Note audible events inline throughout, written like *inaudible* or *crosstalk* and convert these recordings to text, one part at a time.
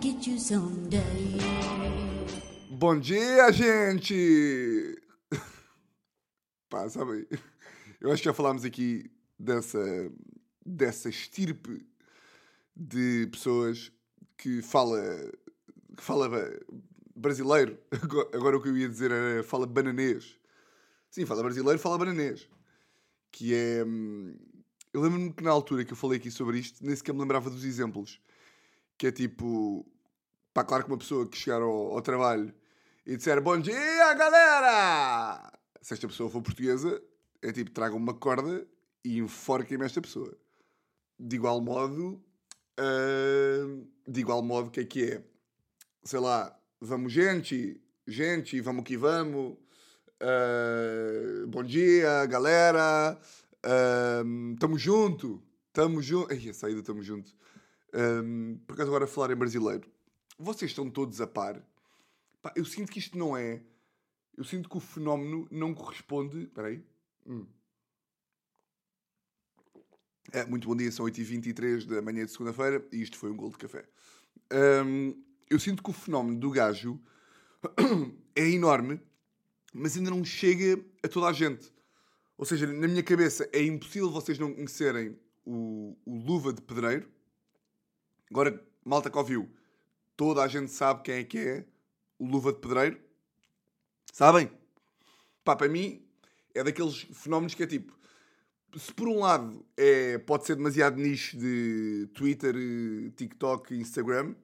get you someday. Bom dia, gente! *laughs* Pá, sabe? Eu acho que já falámos aqui dessa, dessa estirpe de pessoas que fala, que fala brasileiro. *laughs* Agora o que eu ia dizer era fala bananês. Sim, fala brasileiro, fala bananês. Que é. hum, Eu lembro-me que na altura que eu falei aqui sobre isto, nem sequer me lembrava dos exemplos. Que é tipo. Pá, claro que uma pessoa que chegar ao, ao trabalho e disser bom dia, galera! Se esta pessoa for portuguesa, é tipo, tragam uma corda e enforquem-me esta pessoa. De igual modo, ah, de igual modo, o que é que é? Sei lá, vamos gente, gente, vamos que vamos. Ah, bom dia, galera. Ah, tamo junto, tamo junto. Ai, a saída tamo junto. Ah, por acaso agora a falar em brasileiro. Vocês estão todos a par? Pá, eu sinto que isto não é. Eu sinto que o fenómeno não corresponde. Espera aí. Hum. É, muito bom dia, são 8h23 da manhã de segunda-feira e isto foi um gol de café. Hum, eu sinto que o fenómeno do gajo *coughs* é enorme, mas ainda não chega a toda a gente. Ou seja, na minha cabeça é impossível vocês não conhecerem o, o Luva de Pedreiro. Agora, malta que ouviu, toda a gente sabe quem é que é o Luva de Pedreiro. Sabem? Pá, para mim, é daqueles fenómenos que é tipo... Se por um lado é, pode ser demasiado nicho de Twitter, eh, TikTok e Instagram,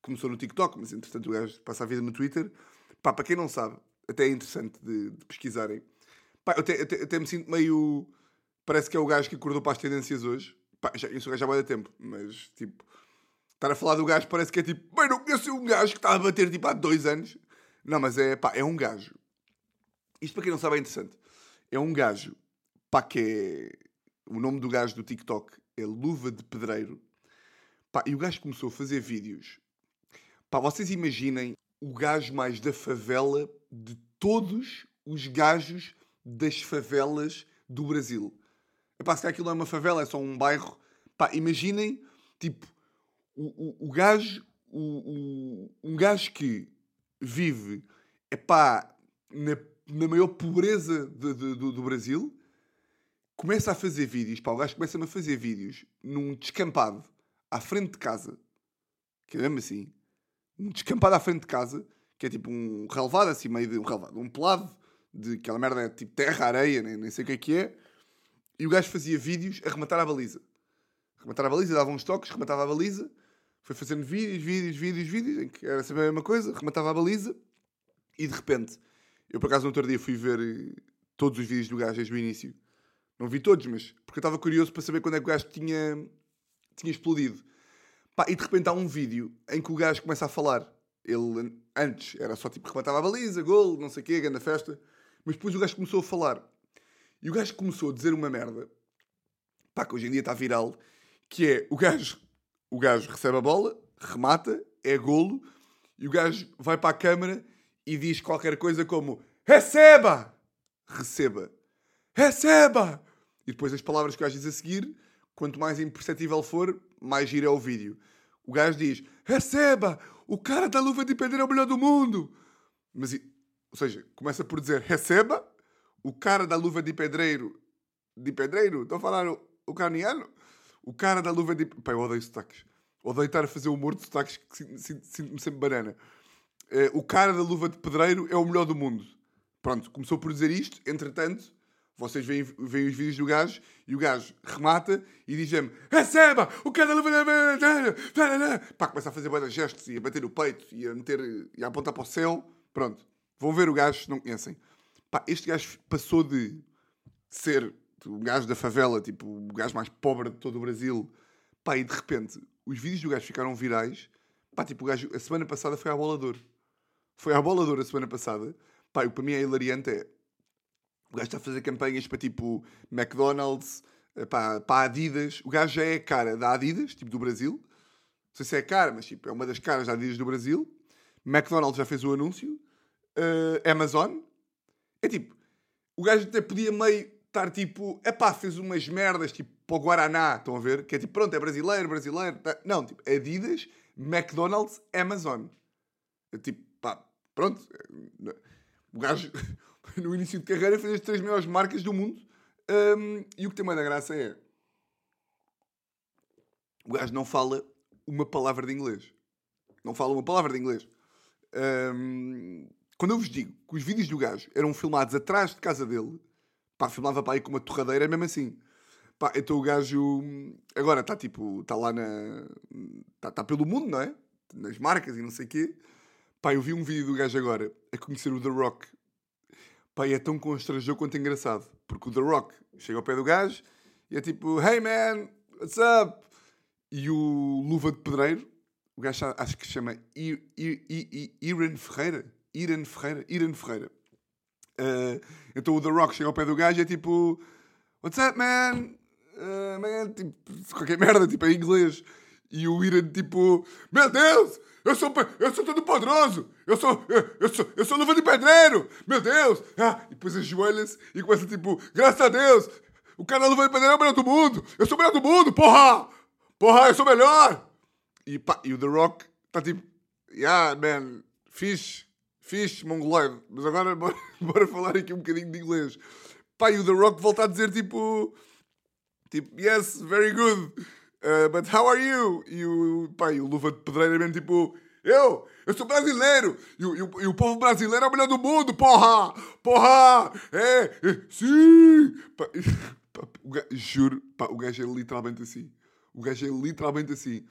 começou no TikTok, mas entretanto o gajo passa a vida no Twitter. Pá, para quem não sabe, até é interessante de, de pesquisarem. Pá, eu até, até- até me sinto meio. Parece que é o gajo que acordou para as tendências hoje. Pá, já, eu sou há tempo, mas tipo. Estar a falar do gajo parece que é tipo. Bem, não conheço um gajo que está a bater tipo há dois anos. Não, mas é. Pá, é um gajo. Isto para quem não sabe é interessante. É um gajo. Pá, que é. O nome do gajo do TikTok é Luva de Pedreiro. Pá, e o gajo começou a fazer vídeos. Pá, vocês imaginem o gajo mais da favela de todos os gajos das favelas do Brasil. Epá, se calhar aquilo não é uma favela, é só um bairro. Pá, imaginem, tipo, o, o, o gajo, o, o- um gajo que vive, epá, na, na maior pobreza de- de- do, do Brasil, começa a fazer vídeos, pá, o gajo começa-me a fazer vídeos num descampado à frente de casa, que é mesmo assim, um descampado à frente de casa, que é tipo um relevado assim, meio de um relevado, um pelado, de aquela merda é tipo terra, areia, nem, nem sei o que é que é, e o gajo fazia vídeos a rematar a baliza. Rematar a baliza, dava uns toques, rematava a baliza, foi fazendo vídeos, vídeos, vídeos, vídeos, em que era sempre a mesma coisa, rematava a baliza, e de repente, eu por acaso no outro dia fui ver eh, todos os vídeos do gajo desde o início. Não vi todos, mas porque eu estava curioso para saber quando é que o gajo tinha, tinha explodido. Pá, e de repente há um vídeo em que o gajo começa a falar. Ele antes era só tipo rematava a baliza, gol, não sei o quê, grande festa. Mas depois o gajo começou a falar. E o gajo começou a dizer uma merda. Pá, que hoje em dia está viral. Que é o gajo, o gajo recebe a bola, remata, é golo. E o gajo vai para a câmara e diz qualquer coisa como Receba! Receba. Receba! E depois as palavras que o gajo diz a seguir, quanto mais imperceptível for, mais gira é o vídeo. O gajo diz: Receba! O cara da luva de pedreiro é o melhor do mundo! Mas, ou seja, começa por dizer: Receba! O cara da luva de pedreiro. De pedreiro? Estou a falar o, o caniano? O cara da luva de. Pá, eu odeio sotaques. Odeio estar a fazer humor de sotaques que sinto- sinto- sinto-me sempre banana. Eh, o cara da luva de pedreiro é o melhor do mundo. Pronto, começou por dizer isto. Entretanto, vocês veem, veem os vídeos do gajo e o gajo remata e diz-me receba o cara da luva de pedreiro. Pá, começa a fazer vários gestos e a bater no peito e a, meter, e a apontar para o céu. Pronto, vão ver o gajo se não conhecem. Pá, este gajo passou de ser o gajo da favela, tipo, o gajo mais pobre de todo o Brasil. Pá, e de repente, os vídeos do gajo ficaram virais. Pá, tipo, o gajo, a semana passada foi à bola de ouro. Foi à bola de ouro a semana passada. Pá, o que para mim é hilariante é... O gajo está a fazer campanhas para, tipo, McDonald's, eh, pá, para Adidas. O gajo já é a cara da Adidas, tipo, do Brasil. Não sei se é a cara, mas, tipo, é uma das caras da Adidas do Brasil. McDonald's já fez o anúncio. Eh, Amazon. É tipo... O gajo até podia meio estar tipo, epá, fez umas merdas tipo para o Guaraná, estão a ver? Que é tipo, pronto, é brasileiro, brasileiro. tá? Não, tipo, Adidas, McDonald's Amazon. É tipo, pá, pronto. O gajo, *laughs* no início de carreira, fez as três maiores marcas do mundo. Um, e o que tem mais da graça é. O gajo não fala uma palavra de inglês. Não fala uma palavra de inglês. Um, quando eu vos digo que os vídeos do gajo eram filmados atrás de casa dele, pá, filmava para aí com uma torradeira, mesmo assim. Pá, então o gajo agora está tipo, está lá na. Está tá pelo mundo, não é? Nas marcas e não sei o quê. Pá, eu vi um vídeo do gajo agora a conhecer o The Rock. Pá, e é tão constrangedor quanto engraçado. Porque o The Rock chega ao pé do gajo e é tipo, Hey man, what's up? E o Luva de Pedreiro, o gajo acho que se chama Iran Ferreira. Iran Ferreira. Iran Ferreira. Uh, então o The Rock chega ao pé do gajo e é tipo, What's up man? Uh, man, tipo, *laughs* qualquer merda, tipo, em inglês. E o Iran, tipo, meu Deus, eu sou, eu sou todo poderoso, eu sou, eu, eu sou, eu sou luva de pedreiro, meu Deus. Ah, e depois ajoelha-se e começa, tipo, graças a Deus, o cara da luva de pedreiro é o melhor do mundo, eu sou o melhor do mundo, porra, porra, eu sou melhor. E, pá, e o The Rock tá tipo, yeah, man, fixe, fixe, mongoloide, mas agora *laughs* bora, bora falar aqui um bocadinho de inglês. E o The Rock volta a dizer, tipo, tipo, yes, very good. Uh, but how are you? E o, e o Luva de Pedreira é mesmo tipo, eu, eu sou brasileiro, e o, e, o, e o povo brasileiro é o melhor do mundo, porra! Porra! É, é sim! Pá, pá, gajo, juro, pá, o gajo é literalmente assim. O gajo é literalmente assim.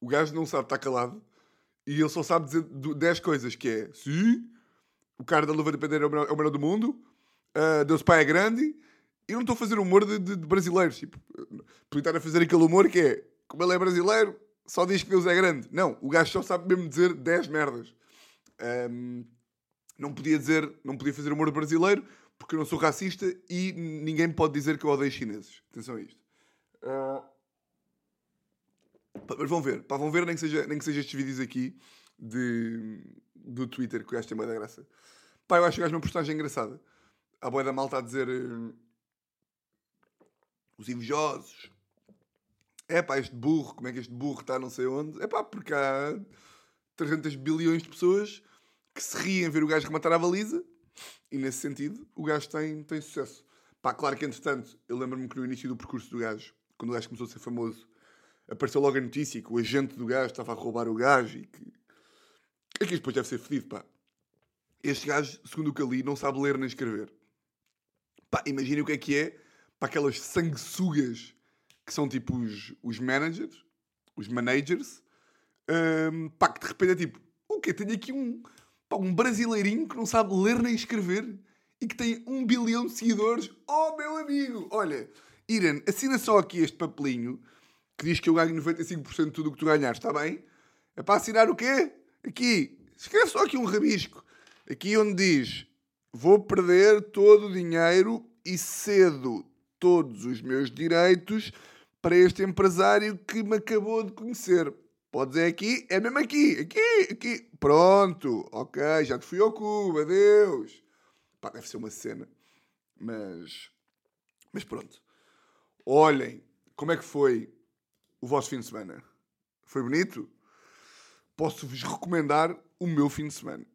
O gajo não sabe estar calado e ele só sabe dizer 10 coisas, que é, sim, o cara da Luva de Pedreira é o melhor, é o melhor do mundo, uh, Deus Pai é grande, eu não estou a fazer humor de, de, de brasileiros. Tipo, estar a fazer aquele humor que é, como ele é brasileiro, só diz que Deus é grande. Não, o gajo só sabe mesmo dizer 10 merdas. Um, não podia dizer, não podia fazer humor brasileiro porque eu não sou racista e ninguém pode dizer que eu odeio chineses. Atenção a isto. Uh, mas vão ver, pá, vão ver nem que, seja, nem que seja estes vídeos aqui de, do Twitter que o gajo tem da graça. Pá, eu acho que o gajo é uma postagem engraçada. A boia da malta a dizer os invejosos. É pá, este burro, como é que este burro está não sei onde? É pá, porque há 300 bilhões de pessoas que se riem ver o gajo rematar a baliza e nesse sentido o gajo tem, tem sucesso. Pá, claro que entretanto, eu lembro-me que no início do percurso do gajo, quando o gajo começou a ser famoso, apareceu logo a notícia que o agente do gajo estava a roubar o gajo e que. É que isto depois deve ser fedido, pá. Este gajo, segundo o que eu li, não sabe ler nem escrever. Pá, imaginem o que é que é para aquelas sanguessugas que são tipo os, os managers, os managers, um, pá, que de repente é tipo, o quê? Tenho aqui um, pá, um brasileirinho que não sabe ler nem escrever e que tem um bilhão de seguidores. Oh, meu amigo! Olha, Irene, assina só aqui este papelinho que diz que eu ganho 95% de tudo o que tu ganhaste, está bem? É para assinar o quê? Aqui, escreve só aqui um rabisco. Aqui onde diz, vou perder todo o dinheiro e cedo todos os meus direitos para este empresário que me acabou de conhecer. Pode dizer aqui, é mesmo aqui, aqui, aqui. Pronto, ok, já te fui ao cubo, adeus. Pá, deve ser uma cena. Mas, mas pronto. Olhem, como é que foi o vosso fim de semana? Foi bonito? Posso-vos recomendar o meu fim de semana.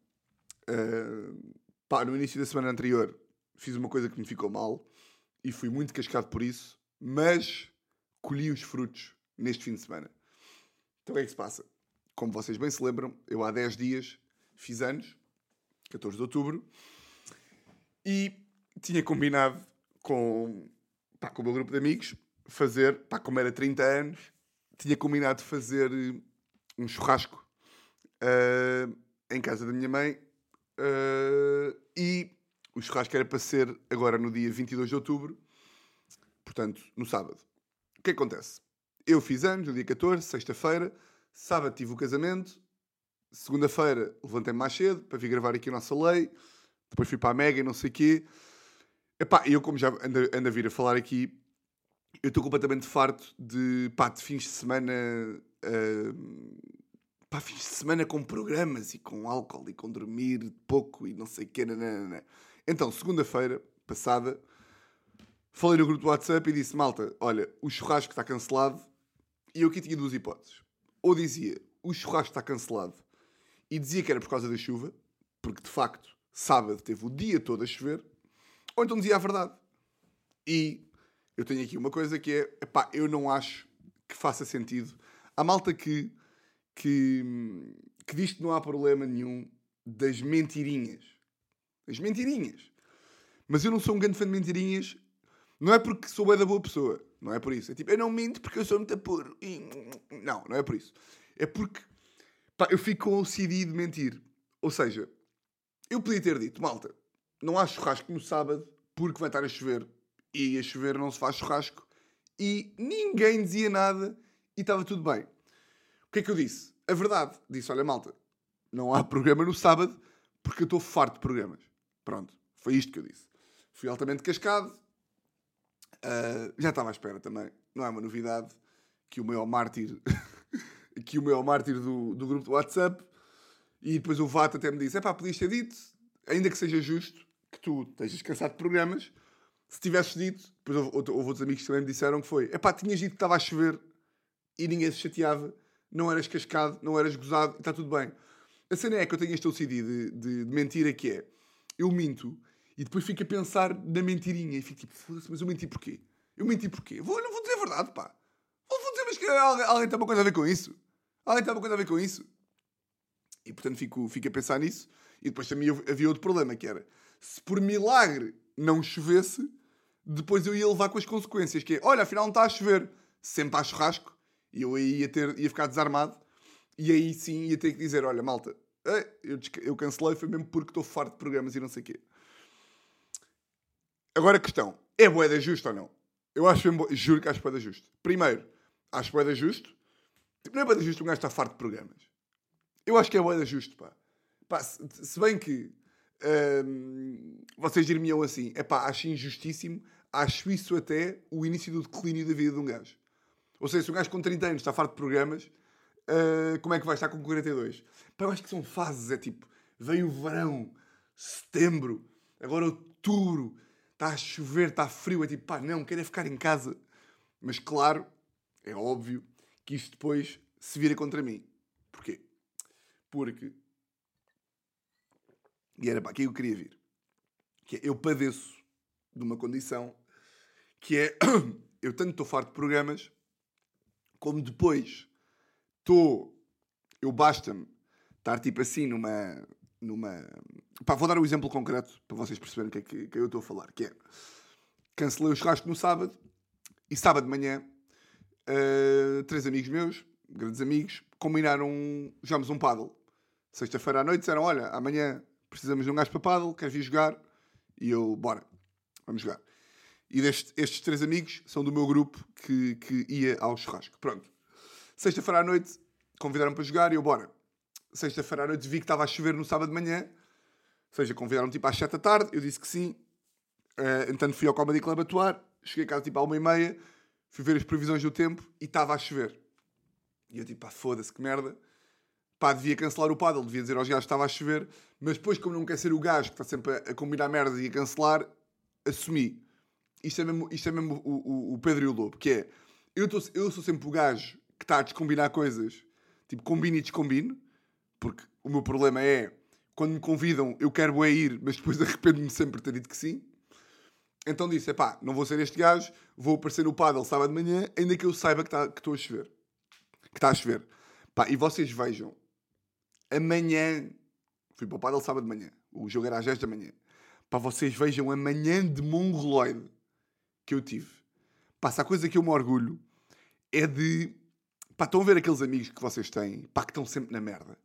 Uh, pá, no início da semana anterior fiz uma coisa que me ficou mal e fui muito cascado por isso, mas colhi os frutos neste fim de semana. Então o que é que se passa? Como vocês bem se lembram, eu há 10 dias fiz anos, 14 de outubro, e tinha combinado com, pá, com o meu grupo de amigos fazer, pá, como era 30 anos, tinha combinado fazer um churrasco uh, em casa da minha mãe uh, e o churrasco era para ser agora no dia 22 de outubro, portanto, no sábado. O que acontece? Eu fiz anos no dia 14, sexta-feira, sábado tive o casamento, segunda-feira levantei-me mais cedo para vir gravar aqui a nossa lei, depois fui para a Mega e não sei o quê. Epá, eu como já ando, ando a vir a falar aqui, eu estou completamente farto de, pá, de fins de semana... Uh, pá, fins de semana com programas e com álcool e com dormir pouco e não sei o. Nanana. Então, segunda-feira passada, falei no grupo do WhatsApp e disse: Malta, olha, o churrasco está cancelado. E eu aqui tinha duas hipóteses. Ou dizia: o churrasco está cancelado e dizia que era por causa da chuva, porque de facto sábado teve o dia todo a chover, ou então dizia a verdade. E eu tenho aqui uma coisa que é, epá, eu não acho que faça sentido. A malta que, que, que diz que não há problema nenhum das mentirinhas. As mentirinhas. Mas eu não sou um grande fã de mentirinhas. Não é porque sou bem da boa pessoa. Não é por isso. É tipo, eu não minto porque eu sou muito puro. Não, não é por isso. É porque pá, eu fico com o CD de mentir. Ou seja, eu podia ter dito, malta, não há churrasco no sábado porque vai estar a chover. E a chover não se faz churrasco. E ninguém dizia nada e estava tudo bem. O que é que eu disse? A verdade. Disse, olha malta, não há programa no sábado porque eu estou farto de programas. Pronto, foi isto que eu disse. Fui altamente cascado. Uh, já estava à espera também. Não é uma novidade que o meu mártir, *laughs* que o meu mártir do, do grupo do WhatsApp e depois o Vato até me disse: é pá, podias ter dito, ainda que seja justo, que tu estejas cansado de programas. Se tivesses dito, depois houve, houve outros amigos que também me disseram que foi: é pá, tinhas dito que estava a chover e ninguém se chateava, não eras cascado, não eras gozado e está tudo bem. A cena é que eu tenho este OCD de, de, de mentira que é: eu minto e depois fico a pensar na mentirinha e fico tipo, foda-se, mas eu menti porquê? Eu menti porquê? Vou, não vou dizer a verdade, pá. Vou, vou dizer, mas que alguém, alguém tem uma coisa a ver com isso? Alguém tem uma coisa a ver com isso? E portanto fico, fico a pensar nisso. E depois também havia outro problema, que era, se por milagre não chovesse, depois eu ia levar com as consequências, que é, olha, afinal não está a chover, sempre há churrasco, e eu aí ia, ter, ia ficar desarmado, e aí sim ia ter que dizer, olha, malta, eh, eu, eu cancelei, foi mesmo porque estou farto de programas e não sei o quê. Agora a questão, é boeda justo ou não? Eu acho mesmo, juro que acho boeda justo. Primeiro, acho boeda justo. Tipo, não é boeda justo um gajo estar farto de programas. Eu acho que é boeda justo, pá. pá se, se, bem que hum, vocês diriam assim, é pá, acho injustíssimo, acho isso até o início do declínio da vida de um gajo. Ou seja, se um gajo com 30 anos está farto de programas, uh, como é que vai estar com 42? Pá, eu acho que são fases, é tipo, vem o verão, setembro, agora outubro, está a chover, está frio, é tipo, pá, não, quero é ficar em casa. Mas claro, é óbvio que isto depois se vira contra mim. Porquê? Porque. E era para aqui eu queria vir. Que é, eu padeço de uma condição que é. *coughs* eu tanto estou farto de programas, como depois estou. Eu basta-me estar tipo assim numa, numa. Pá, vou dar um exemplo concreto para vocês perceberem o que é que, que eu estou a falar. Que é. Cancelei o churrasco no sábado e sábado de manhã, uh, três amigos meus, grandes amigos, combinaram. Jogámos um paddle. Sexta-feira à noite disseram: Olha, amanhã precisamos de um gajo para paddle, queres vir jogar? E eu, bora, vamos jogar. E deste, estes três amigos são do meu grupo que, que ia ao churrasco. Pronto. Sexta-feira à noite convidaram para jogar e eu, bora sexta-feira à noite vi que estava a chover no sábado de manhã. Ou seja, convidaram tipo às 7 da tarde, eu disse que sim. Uh, entanto fui ao Comedy Club atuar, cheguei a casa tipo à uma e meia, fui ver as previsões do tempo e estava a chover. E eu tipo, pá, foda-se, que merda. Pá, devia cancelar o paddle, devia dizer aos gajos que estava a chover, mas depois, como não quer ser o gajo que está sempre a, combinar merda e a cancelar, assumi. Isto é mesmo, isto é mesmo o, o, o Pedro e o Lobo, que é, eu, tô, eu sou sempre o gajo que está a descombinar coisas, tipo, combino e descombino, porque o meu problema é quando me convidam, eu quero é ir, mas depois arrependo-me sempre de ter dito que sim. Então disse: pá, não vou ser este gajo, vou aparecer no paddle sábado de manhã, ainda que eu saiba que está que a chover. Que está a chover. Pá, e vocês vejam, amanhã, fui para o paddle sábado de manhã, o jogo era às 10 da manhã. Pá, vocês vejam a manhã de mongoloide que eu tive. Se a coisa que eu me orgulho é de. Pá, estão a ver aqueles amigos que vocês têm, pá, que estão sempre na merda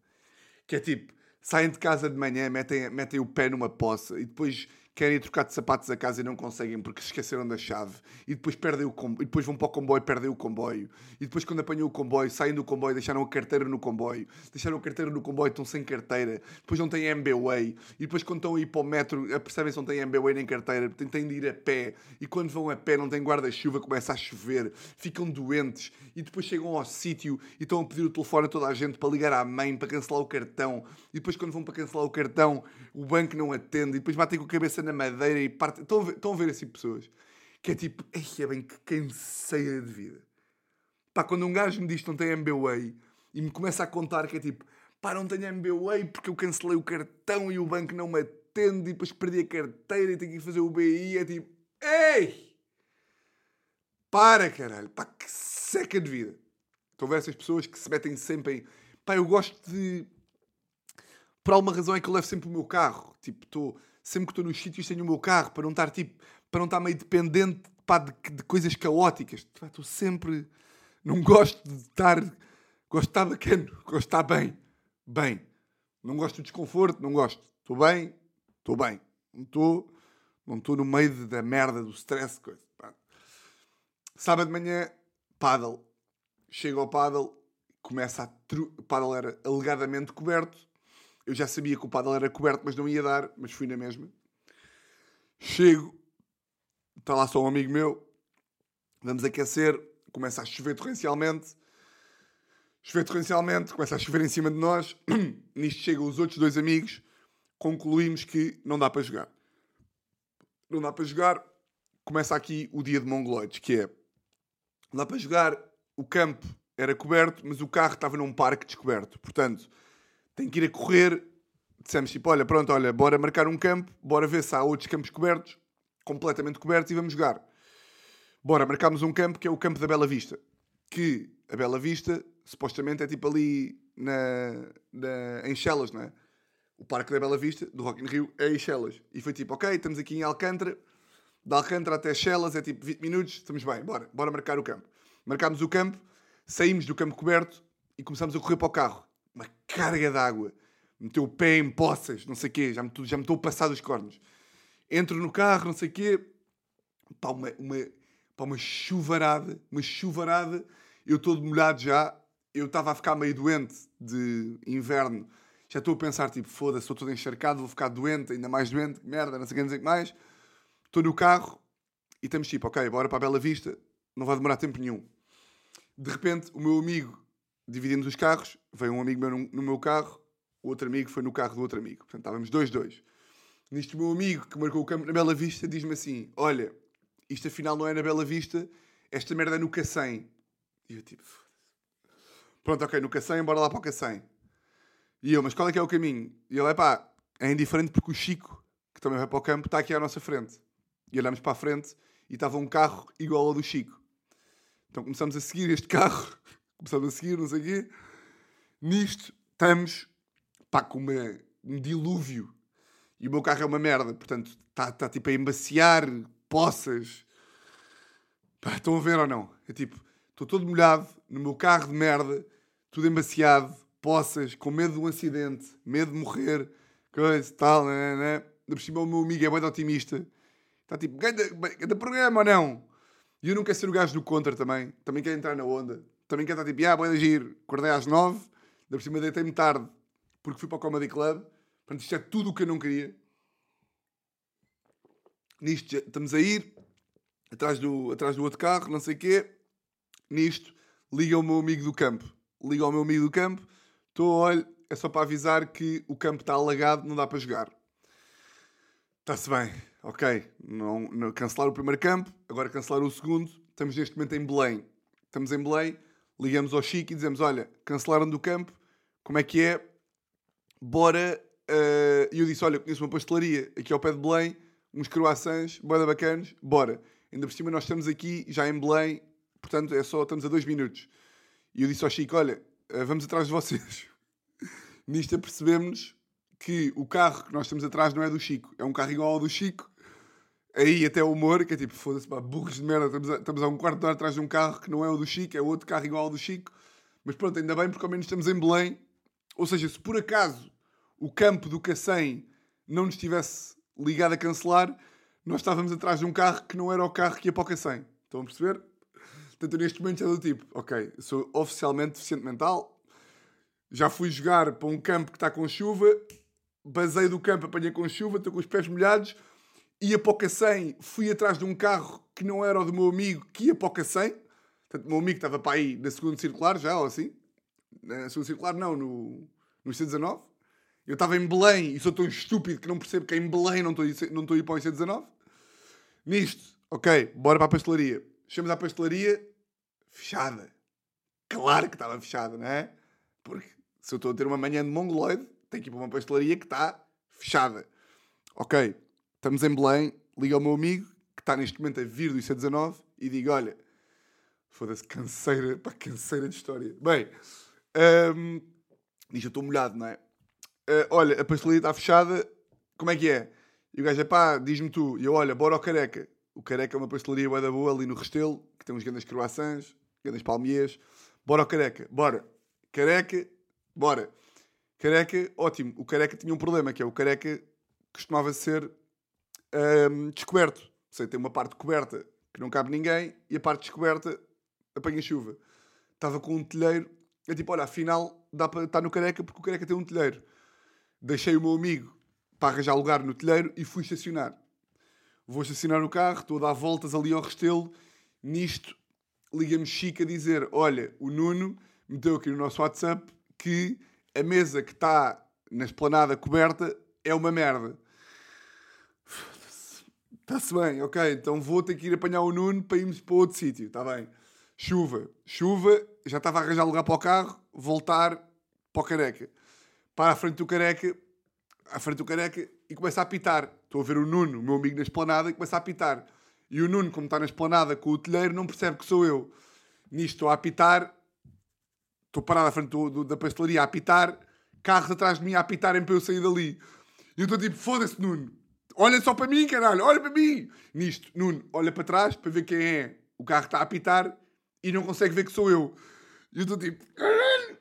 que é tipo, saem de casa de manhã, metem, metem o pé numa poça e depois querem trocar de sapatos a casa e não conseguem porque se esqueceram da chave. E depois perdem o comboio, e depois vão para o comboio e perdem o comboio. E depois quando apanham o comboio saem do comboio deixaram a carteira no comboio. Deixaram a carteira no comboio estão sem carteira. Depois não têm MBWay e depois quando estão a ir para o metro percebem se não têm MBWay nem carteira. Têm de ir a pé. E quando vão a pé não têm guarda-chuva começa a chover. Ficam doentes. E depois chegam ao sítio e estão a pedir o telefone a toda a gente para ligar à mãe para cancelar o cartão. E depois quando vão para cancelar o cartão o banco não atende. E depois batem com a cabeça na madeira e parte. Estão a ver, estão a ver assim pessoas que é tipo, é bem que canseira de vida. Pá, quando um gajo me diz que não tem MBWay e me começa a contar que é tipo, pá, não tenho MBWay porque eu cancelei o cartão e o banco não me atende e depois perdi a carteira e tenho que fazer o BI. É tipo, ei! Para, caralho, pá, que seca de vida. Estou a ver essas pessoas que se metem sempre em. Pá, eu gosto de. Por alguma razão é que eu levo sempre o meu carro. Tipo, estou. Sempre que estou nos sítios tenho o meu carro para não estar tipo. Para não estar meio dependente pá, de, de coisas caóticas. Estou sempre. Não gosto de estar. Gosto de estar bacana. Gosto de estar bem. Bem. Não gosto de desconforto. Não gosto. Estou bem. Estou bem. Não estou. Não estou no meio da merda, do stress, coisa. Pá. Sábado de manhã, paddle. Chego ao paddle, começa a. Tru... O paddle era alegadamente coberto. Eu já sabia que o paddle era coberto, mas não ia dar, mas fui na mesma. Chego, está lá só um amigo meu, vamos aquecer, começa a chover torrencialmente. Chover torrencialmente, começa a chover em cima de nós. *clears throat* Nisto chegam os outros dois amigos, concluímos que não dá para jogar. Não dá para jogar, começa aqui o dia de mongoloides, que é não dá para jogar, o campo era coberto, mas o carro estava num parque descoberto. Portanto, tem que ir a correr. Dissemos tipo, olha, pronto, olha, bora marcar um campo, bora ver se há outros campos cobertos, completamente cobertos, e vamos jogar. Bora, marcámos um campo que é o campo da Bela Vista. Que a Bela Vista, supostamente, é tipo ali na, na, em Chelas, não é? O Parque da Bela Vista, do Rock in Rio, é em Chelas. E foi tipo, ok, estamos aqui em Alcântara, de Alcântara até Chelas é tipo 20 minutos, estamos bem, bora, bora marcar o campo. Marcámos o campo, saímos do campo coberto e começamos a correr para o carro. Uma carga de água. Meteu o pé em poças, não sei o quê, já me, já me estou a passar dos cornos. Entro no carro, não sei o quê, pá, uma, uma, pá, uma chuvarada, uma chuvarada. Eu todo molhado já, eu estava a ficar meio doente de inverno. Já estou a pensar, tipo, foda-se, estou todo encharcado, vou ficar doente, ainda mais doente, merda, não sei o que, não sei o que mais. Estou no carro e estamos tipo, ok, bora para a Bela Vista, não vai demorar tempo nenhum. De repente, o meu amigo, dividimos os carros, veio um amigo meu no, no meu carro, o outro amigo foi no carro do outro amigo. Portanto, estávamos dois, dois. Nisto, o meu amigo, que marcou o campo na Bela Vista, diz-me assim, olha, isto afinal não é na Bela Vista, esta merda é no Cacém. E eu tipo, pronto, ok, no Cacém, bora lá para o Cacém. E eu, mas qual é que é o caminho? E ele, é pá, é indiferente porque o Chico, que também vai para o campo, está aqui à nossa frente. E olhamos para a frente e estava um carro igual ao do Chico. Então começamos a seguir este carro, *laughs* começamos a seguir, não sei o quê. Nisto estamos, pá, com uma, um dilúvio. E o meu carro é uma merda, portanto, está tá, tipo a embaciar poças. Pá, estão a ver ou não? É tipo, estou todo molhado no meu carro de merda, tudo embaciado, poças, com medo de um acidente, medo de morrer, coisa tal, né, né. Por cima o meu amigo é muito otimista. Está tipo, ganda programa ou não? E eu não quero ser o gajo do contra também. Também quero entrar na onda. Também quero estar tipo, ah, boa giro. Acordei às nove, da por cima deitei-me tarde, porque fui para o Comedy Club. Portanto, isto é tudo o que eu não queria. Nisto, estamos a ir, atrás do, atrás do outro carro, não sei o quê. Nisto, liga o meu amigo do campo. Liga ao meu amigo do campo. Estou, olha, é só para avisar que o campo está alagado, não dá para jogar. Está-se bem ok, não, não, cancelar o primeiro campo, agora cancelar o segundo. Estamos neste momento em Belém. Estamos em Belém, ligamos ao Chico e dizemos: Olha, cancelaram do campo, como é que é? Bora. Uh... E eu disse: Olha, conheço uma pastelaria aqui ao pé de Belém, uns croissants, boeda bacanas, bora. Ainda por cima, nós estamos aqui já em Belém, portanto, é só, estamos a dois minutos. E eu disse ao Chico: Olha, uh, vamos atrás de vocês. *laughs* Nisto apercebemos que o carro que nós estamos atrás não é do Chico, é um carro igual ao do Chico, aí até o humor, que é tipo, foda-se, burros de merda, estamos a, estamos a um quarto de hora atrás de um carro que não é o do Chico, é outro carro igual ao do Chico. Mas pronto, ainda bem porque ao menos estamos em Belém. Ou seja, se por acaso o campo do Cacém não nos tivesse ligado a cancelar, nós estávamos atrás de um carro que não era o carro que ia para o Cacém. Estão a perceber? Portanto, neste momento é do tipo, ok, sou oficialmente deficiente mental, já fui jogar para um campo que está com chuva, basei do campo, apanhei com chuva, estou com os pés molhados, ia para o Cacém, fui atrás de um carro que não era o do meu amigo, que ia para o Cacém. Portanto, o meu amigo estava para aí na segunda circular já, ou assim. Na segunda circular, não, no, no IC19. Eu estava em Belém e sou tão estúpido que não percebo que em Belém não estou, não estou a ir para o IC19. Nisto, ok, bora para a pastelaria. Chegamos à pastelaria, fechada. Claro que estava fechada, não é? Porque se eu estou a ter uma manhã de mongoloide, tenho que ir para uma pastelaria que está fechada. Ok, estamos em Belém, liga ao meu amigo, que está neste momento a vir do IC19, e digo, olha, foda-se, canseira, pá, canseira de história. Bem, um, diz, eu estou molhado, não é? Uh, olha, a pastelaria está fechada, como é que é? E o gajo, é pá, diz-me tu. E eu, olha, bora ao Careca. O Careca é uma pastelaria bué da boa ali no Restelo, que tem uns grandes croissants, grandes palmiers. Bora ao Careca, bora. Careca, bora. Careca, ótimo. O Careca tinha um problema, que é o Careca costumava ser um, descoberto. Ou seja, tem uma parte coberta que não cabe ninguém e a parte descoberta apanha chuva. Estava com um telheiro, é tipo, olha, afinal dá para estar no Careca porque o Careca tem um telheiro. Deixei o meu amigo para arranjar lugar no telheiro e fui estacionar. Vou estacionar o carro, estou a dar voltas ali ao Restelo. Nisto, liga-me Chico a dizer: Olha, o Nuno meteu aqui no nosso WhatsApp que a mesa que está na esplanada coberta é uma merda. Está-se bem, ok, então vou ter que ir apanhar o Nuno para irmos para outro sítio, está bem. Chuva, chuva, já estava a arranjar lugar para o carro, voltar para o Careca. Para a frente do Careca, à frente do Careca, e começa a apitar. Estou a ver o Nuno, o meu amigo na esplanada, e começa a apitar. E o Nuno, como está na esplanada com o telheiro, não percebe que sou eu. Nisto estou a apitar, estou parado à frente do, do, da pastelaria a apitar, carros atrás de mim a apitarem para eu sair dali. E eu estou tipo, foda-se, Nuno. Olha só para mim, caralho, olha para mim. Nisto, Nuno, olha para trás para ver quem é. O carro está a apitar e não consegue ver que sou eu. E eu estou tipo, caralho.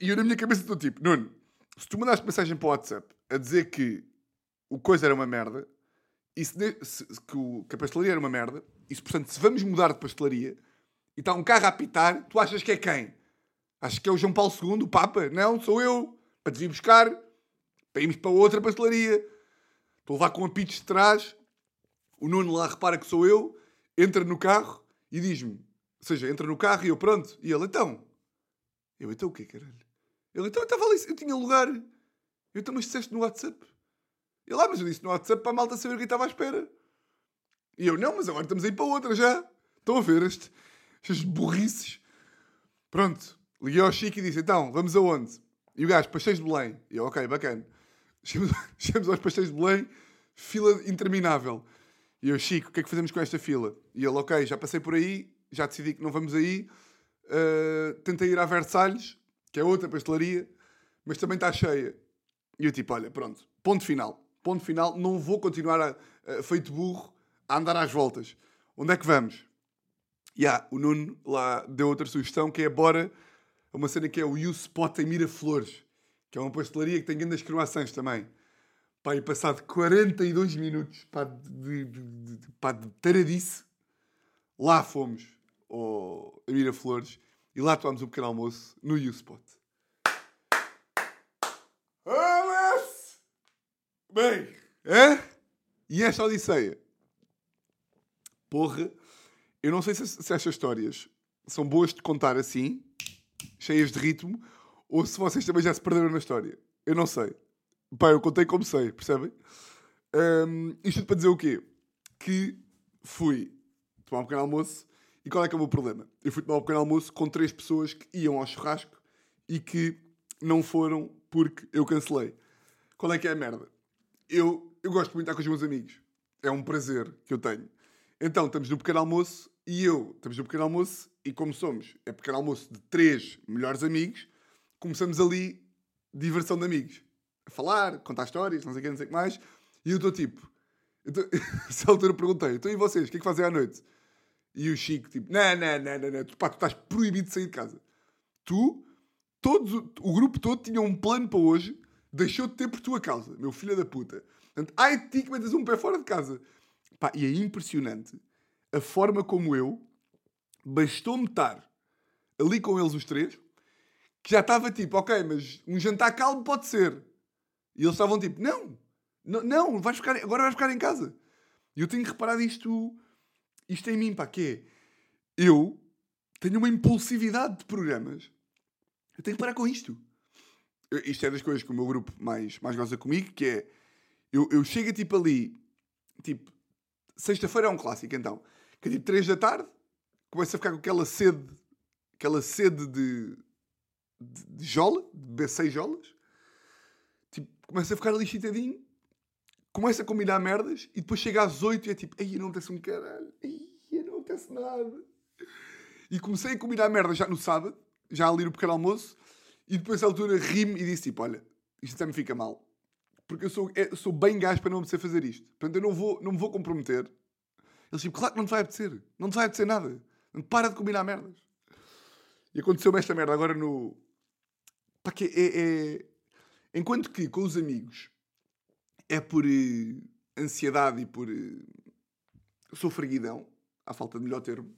E eu na minha cabeça estou tipo, Nuno, se tu mandaste mensagem para o WhatsApp a dizer que o coisa era uma merda, e se, se, que, o, que a pastelaria era uma merda, e se, portanto, se vamos mudar de pastelaria e está um carro a apitar, tu achas que é quem? Achas que é o João Paulo II, o Papa? Não, sou eu. Para te vir buscar, para irmos para outra pastelaria. Estou a levar com apitos de trás, o Nuno lá repara que sou eu, entra no carro e diz-me, ou seja, entra no carro e eu pronto, e ele então. Eu então o quê, caralho? Ele então eu estava ali, eu tinha lugar. Eu então, mas disseste no WhatsApp. Ele, ah, mas eu disse no WhatsApp para a malta saber quem estava à espera. E eu, não, mas agora estamos aí para outra já. Estão a ver este, estas burrices. Pronto, liguei ao Chico e disse, então, vamos aonde? E o gajo, pastéis de Belém. E eu, ok, bacana. *laughs* Chegamos, aos pastéis de Belém, fila interminável. E eu, Chico, o que é que fazemos com esta fila? E ele, ok, já passei por aí, já decidi que não vamos aí. Uh, tentei ir a Versalhes, que é outra pastelaria, mas também está cheia. E eu tipo, olha, pronto, ponto final. Ponto final, não vou continuar a, a, feito burro a andar às voltas. Onde é que vamos? E yeah, o Nuno lá deu outra sugestão que é bora uma cena que é o You Spot em Miraflores, que é uma pastelaria que tem grandes croissants também. Pá, e passado 42 minutos pá, de, de, de, pá, de taradice, lá fomos ao, Miraflores e lá tomámos um pequeno almoço no U-Spot. Bem, é? E esta Odisseia? Porra, eu não sei se, se estas histórias são boas de contar assim, cheias de ritmo, ou se vocês também já se perderam na história. Eu não sei. Pá, eu contei como sei, percebem? Um, isto para dizer o quê? Que fui tomar um pequeno almoço e qual é que é o meu problema? Eu fui tomar um pequeno almoço com três pessoas que iam ao churrasco e que não foram porque eu cancelei. Qual é que é a merda? Eu, eu gosto muito de estar com os meus amigos. É um prazer que eu tenho. Então, estamos no pequeno almoço e eu, estamos no pequeno almoço e como somos, é pequeno almoço de três melhores amigos, começamos ali diversão de amigos. A falar, contar histórias, não sei o que, não sei o que mais. E eu estou tipo... *laughs* Essa altura perguntei, então e vocês, o que é que fazem à noite? E o Chico, tipo, não, não, não, não, não. Pá, tu estás proibido de sair de casa. Tu, todos, o grupo todo tinha um plano para hoje, deixou de ter por tua causa, meu filho da puta. Portanto, ai de ti que metes um pé fora de casa. Pá, e é impressionante a forma como eu, bastou-me estar ali com eles os três, que já estava tipo, ok, mas um jantar calmo pode ser. E eles estavam tipo, não, não, não vais ficar, agora vais ficar em casa. E eu tenho reparado isto isto em mim, pá, que é. Eu tenho uma impulsividade de programas. Eu tenho que parar com isto. Eu, isto é das coisas que o meu grupo mais, mais goza comigo, que é. Eu, eu chego tipo ali. Tipo, sexta-feira é um clássico, então. Que é tipo 3 da tarde, começo a ficar com aquela sede. Aquela sede de. De, de jola, de beber seis jolas. Tipo, começa a ficar ali chitadinho, começa a combinar merdas e depois chega às oito e é tipo, ei, não acontece um caralho, ei, não acontece nada. E comecei a combinar merda já no sábado, já ali no pequeno almoço, e depois à altura ri-me e disse tipo, olha, isto até me fica mal. Porque eu sou, eu sou bem gajo para não me fazer isto. Portanto, eu não, vou, não me vou comprometer. Eles tipo, claro que não te vai apetecer. Não te vai apetecer nada. Para de combinar merdas. E aconteceu-me esta merda agora no... Pá, que é, é... Enquanto que com os amigos é por uh, ansiedade e por uh, sofreguidão, à falta de melhor termo,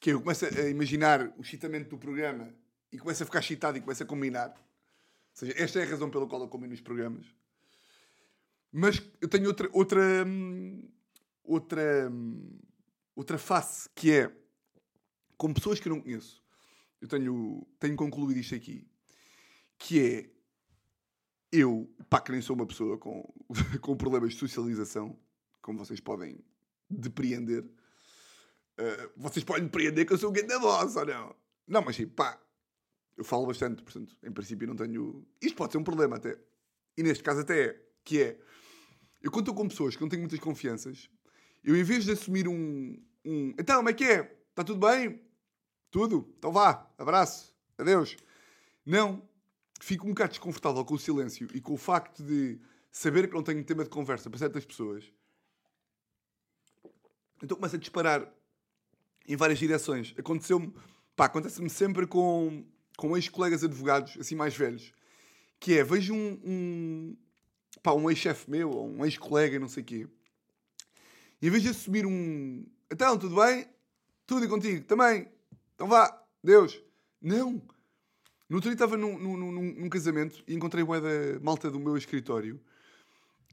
que eu começo a imaginar o chitamento do programa e começo a ficar chitado e começo a combinar. Ou seja, esta é a razão pela qual eu combino os programas. Mas eu tenho outra, outra, hum, outra, hum, outra face, que é com pessoas que eu não conheço. Eu tenho, tenho concluído isto aqui. Que é eu, pá, que nem sou uma pessoa com, *laughs* com problemas de socialização, como vocês podem depreender. Uh, vocês podem depreender que eu sou o grande voz, ou não? Não, mas sim, pá, eu falo bastante, portanto, em princípio não tenho... Isto pode ser um problema até. E neste caso até é, que é... Eu estou com pessoas que não tenho muitas confianças, eu em vez de assumir um... um então, como é que é? Está tudo bem? Tudo? Então vá, abraço, adeus. Não, fico um bocado desconfortável com o silêncio e com o facto de saber que não tenho tema de conversa para certas pessoas. Então começo a disparar em várias direções. Aconteceu-me, pá, acontece-me sempre com, com ex-colegas advogados, assim mais velhos, que é, vejo um, um pá, um ex-chefe meu, ou um ex-colega, não sei o quê, e em vez de assumir um, então, tudo bem? Tudo e contigo? Também? Então vá, Deus. Não. No outro dia estava num, num, num, num casamento e encontrei o da malta do meu escritório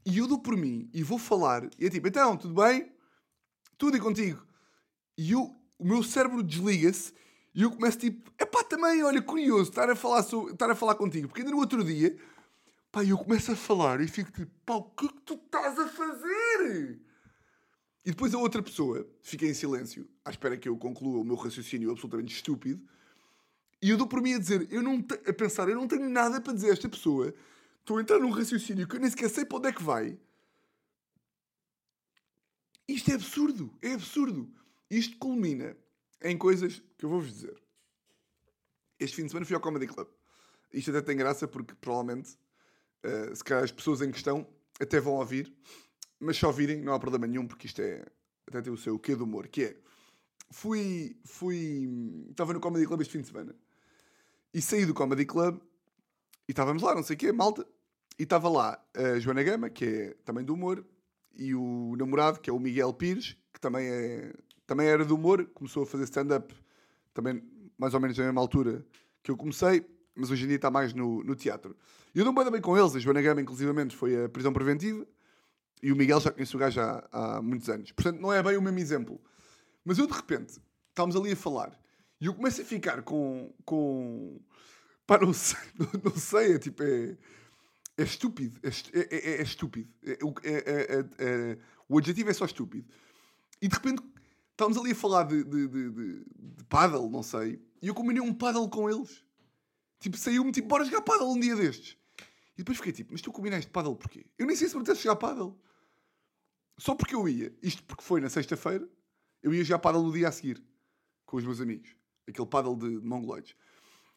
e eu dou por mim e vou falar e é tipo, então, tudo bem? Tudo e contigo. E eu, o meu cérebro desliga-se e eu começo tipo, é pá, também, olha, curioso estar a, falar sobre, estar a falar contigo, porque ainda no outro dia, pá, eu começo a falar e fico tipo, pá, o que é que tu estás a fazer? E depois a outra pessoa fica em silêncio, à espera que eu conclua o meu raciocínio absolutamente estúpido, e eu dou por mim a dizer, eu não a pensar, eu não tenho nada para dizer a esta pessoa. Estou a entrar num raciocínio que eu nem sequer sei para onde é que vai. Isto é absurdo, é absurdo. Isto culmina em coisas que eu vou-vos dizer. Este fim de semana fui ao Comedy Club. Isto até tem graça porque provavelmente, uh, se calhar as pessoas em questão até vão ouvir, mas se ouvirem não há problema nenhum porque isto é, até tem o seu quê de humor, que é, fui, fui, estava no Comedy Club este fim de semana e saí do Comedy Club e estávamos lá, não sei o quê, malta. E estava lá a Joana Gama, que é também do humor, e o namorado, que é o Miguel Pires, que também, é, também era do humor, começou a fazer stand-up também mais ou menos na mesma altura que eu comecei, mas hoje em dia está mais no, no teatro. E eu bem bem com eles, a Joana Gama, inclusivamente, foi a prisão preventiva, e o Miguel já conhece o gajo há, há muitos anos. Portanto, não é bem o mesmo exemplo. Mas eu, de repente, estávamos ali a falar, e eu começo a ficar com. com pá, não sei, *laughs* não, não sei, é tipo. É, é estúpido. É, é, é, é estúpido. É, é, o adjetivo é só estúpido. E de repente estávamos ali a falar de, de, de, de, de paddle, não sei, e eu combinei um paddle com eles. Tipo, saiu-me tipo, bora jogar paddle um dia destes. E depois fiquei tipo, mas tu combinaste paddle porquê? Eu nem sei se me apetece jogar paddle. Só porque eu ia, isto porque foi na sexta-feira, eu ia jogar paddle no dia a seguir, com os meus amigos aquele paddle de, de mongoloides.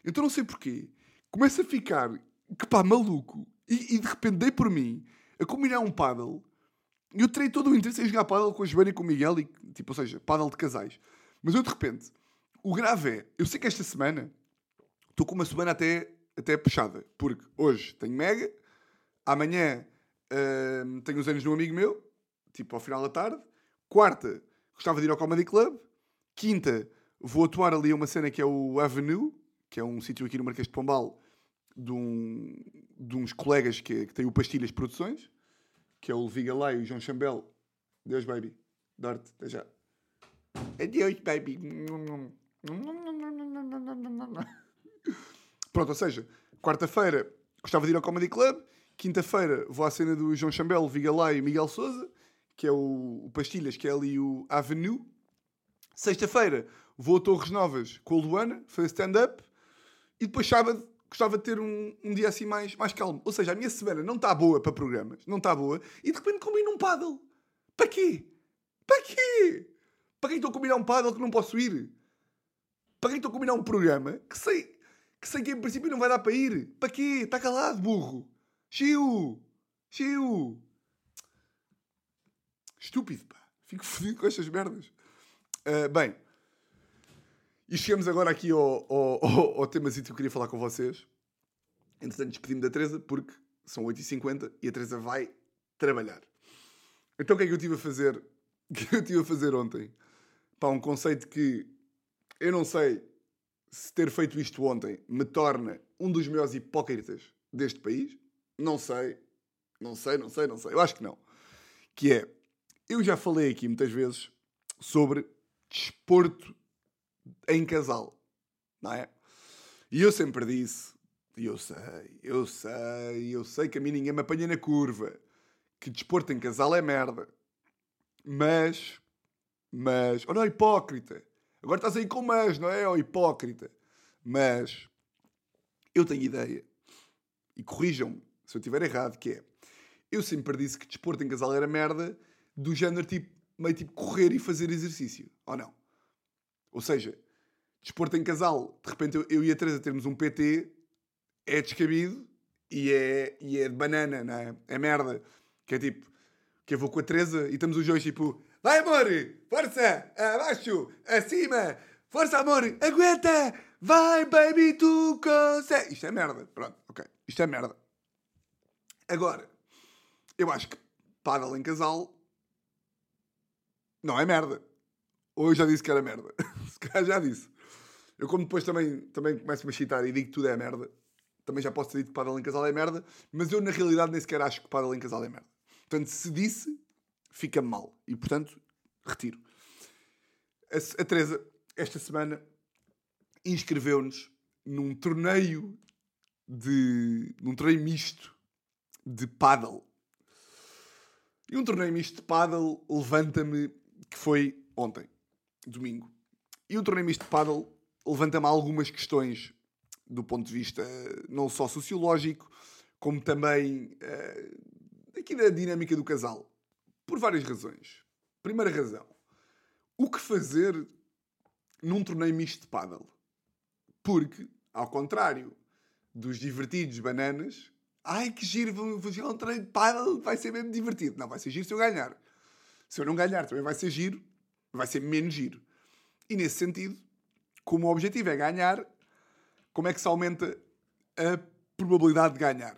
Então não sei porquê, começa a ficar, que pá, maluco, e, e de repente dei por mim a combinar um paddle, e eu terei todo o interesse em jogar paddle com a Joana e com o Miguel, e, tipo, ou seja, paddle de casais. Mas eu de repente, o grave é, eu sei que esta semana estou com uma semana até, até puxada, porque hoje tenho Mega, amanhã hum, tenho os anos de um amigo meu, tipo ao final da tarde, quarta gostava de ir ao Comedy Club, quinta Vou atuar ali uma cena que é o Avenue, que é um sítio aqui no Marquês de Pombal, de, um, de uns colegas que, que têm o Pastilhas Produções, que é o Levi Galay e o João Chambel. Deus, baby. Darte, até já. Adeus, baby. *laughs* Pronto, ou seja, quarta-feira gostava de ir ao Comedy Club, quinta-feira vou à cena do João Chambel, Vigalay e Miguel Souza, que é o, o Pastilhas, que é ali o Avenue. Sexta-feira vou a Torres Novas com a Luana, fazer stand-up. e depois sábado gostava de ter um, um dia assim mais, mais calmo. Ou seja, a minha semana não está boa para programas, não está boa, e de repente combino um paddle. Para quê? Para quê? Para quem estou a combinar um paddle que não posso ir? Para quem estou a combinar um programa que sei, que sei que em princípio não vai dar para ir? Para quê? Está calado, burro. Chiu! Chiu! Estúpido, pá. Fico *laughs* fodido com estas merdas. Uh, bem, e chegamos agora aqui ao, ao, ao, ao tema que eu queria falar com vocês. Entretanto, despedi-me da Teresa porque são 8h50 e a Teresa vai trabalhar. Então, o que é que eu estive a fazer? *laughs* O que eu estive a fazer ontem? Pá, um conceito que eu não sei se ter feito isto ontem me torna um dos maiores hipócritas deste país. Não sei. Não sei, não sei, não sei. Eu acho que não. Que é, eu já falei aqui muitas vezes sobre desporto em casal, não é? E eu sempre disse, e eu sei, eu sei, eu sei que a mim ninguém me apanha na curva, que desporto em casal é merda. Mas, mas, olha o hipócrita. Agora estás aí com mas, não é? O hipócrita. Mas, eu tenho ideia, e corrijam-me se eu estiver errado, que é, eu sempre disse que desporto em casal era merda, do género tipo, meio tipo correr e fazer exercício, ou não? Ou seja, desporto em casal, de repente eu, eu e a Teresa termos um PT, é descabido e é, e é de banana, não é? É merda. Que é tipo, que eu vou com a Teresa e estamos os dois tipo, vai amor, força, abaixo, acima, força amor, aguenta, vai baby, tu consegue. Isto é merda, pronto, ok, isto é merda. Agora, eu acho que paddle em casal não é merda. Eu já disse que era merda. *laughs* Se calhar já disse. Eu, como depois também, também começo-me a e digo que tudo é merda, também já posso ter dito que paddle em casal é merda, mas eu na realidade nem sequer acho que paddle em casal é merda. Portanto, se disse, fica mal. E portanto, retiro. A, a Teresa, esta semana, inscreveu-nos num torneio de. num torneio misto de paddle. E um torneio misto de paddle levanta-me que foi ontem, domingo. E o torneio misto de paddle levanta-me algumas questões do ponto de vista não só sociológico, como também uh, aqui da dinâmica do casal. Por várias razões. Primeira razão. O que fazer num torneio misto de paddle? Porque, ao contrário dos divertidos bananas, ai que giro, vou um torneio de paddle, vai ser mesmo divertido. Não, vai ser giro se eu ganhar. Se eu não ganhar, também vai ser giro, vai ser menos giro. E nesse sentido, como o objetivo é ganhar, como é que se aumenta a probabilidade de ganhar?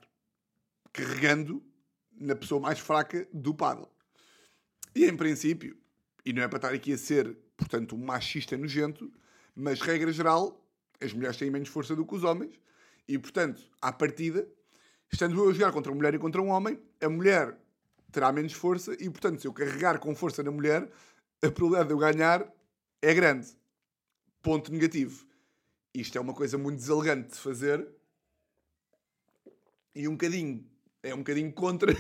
Carregando na pessoa mais fraca do paddle. E em princípio, e não é para estar aqui a ser, portanto, um machista nojento, mas regra geral, as mulheres têm menos força do que os homens, e portanto, à partida, estando eu a jogar contra uma mulher e contra um homem, a mulher terá menos força e, portanto, se eu carregar com força na mulher, a probabilidade de eu ganhar é grande. Ponto negativo. Isto é uma coisa muito deselegante de fazer e um bocadinho, é um bocadinho contra